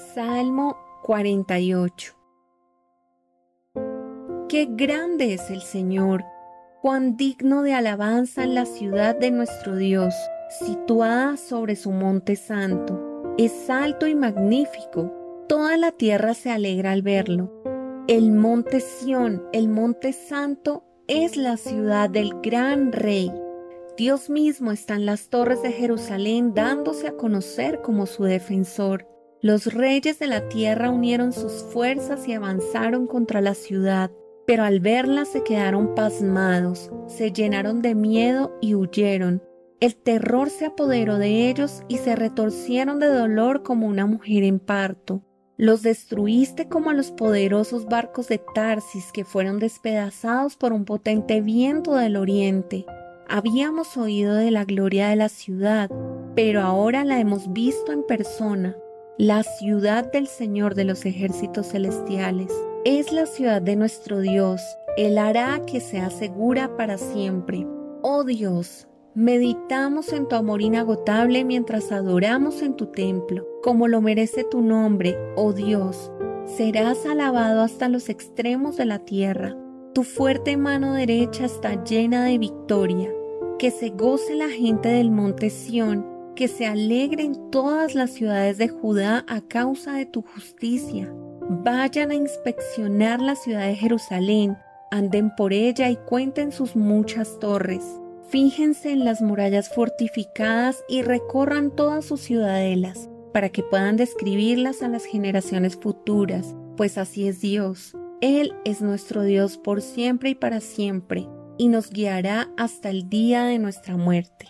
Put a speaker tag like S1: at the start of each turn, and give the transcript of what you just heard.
S1: Salmo 48 Qué grande es el Señor, cuán digno de alabanza en la ciudad de nuestro Dios, situada sobre su monte santo. Es alto y magnífico, toda la tierra se alegra al verlo. El monte Sión, el monte santo, es la ciudad del gran rey. Dios mismo está en las torres de Jerusalén dándose a conocer como su defensor. Los reyes de la tierra unieron sus fuerzas y avanzaron contra la ciudad, pero al verla se quedaron pasmados, se llenaron de miedo y huyeron. El terror se apoderó de ellos y se retorcieron de dolor como una mujer en parto. Los destruiste como a los poderosos barcos de Tarsis que fueron despedazados por un potente viento del oriente. Habíamos oído de la gloria de la ciudad, pero ahora la hemos visto en persona la ciudad del Señor de los ejércitos celestiales. Es la ciudad de nuestro Dios. Él hará que sea segura para siempre. Oh Dios, meditamos en tu amor inagotable mientras adoramos en tu templo, como lo merece tu nombre, oh Dios. Serás alabado hasta los extremos de la tierra. Tu fuerte mano derecha está llena de victoria. Que se goce la gente del monte Sión que se alegren todas las ciudades de Judá a causa de tu justicia. Vayan a inspeccionar la ciudad de Jerusalén, anden por ella y cuenten sus muchas torres. Fíjense en las murallas fortificadas y recorran todas sus ciudadelas, para que puedan describirlas a las generaciones futuras, pues así es Dios. Él es nuestro Dios por siempre y para siempre, y nos guiará hasta el día de nuestra muerte.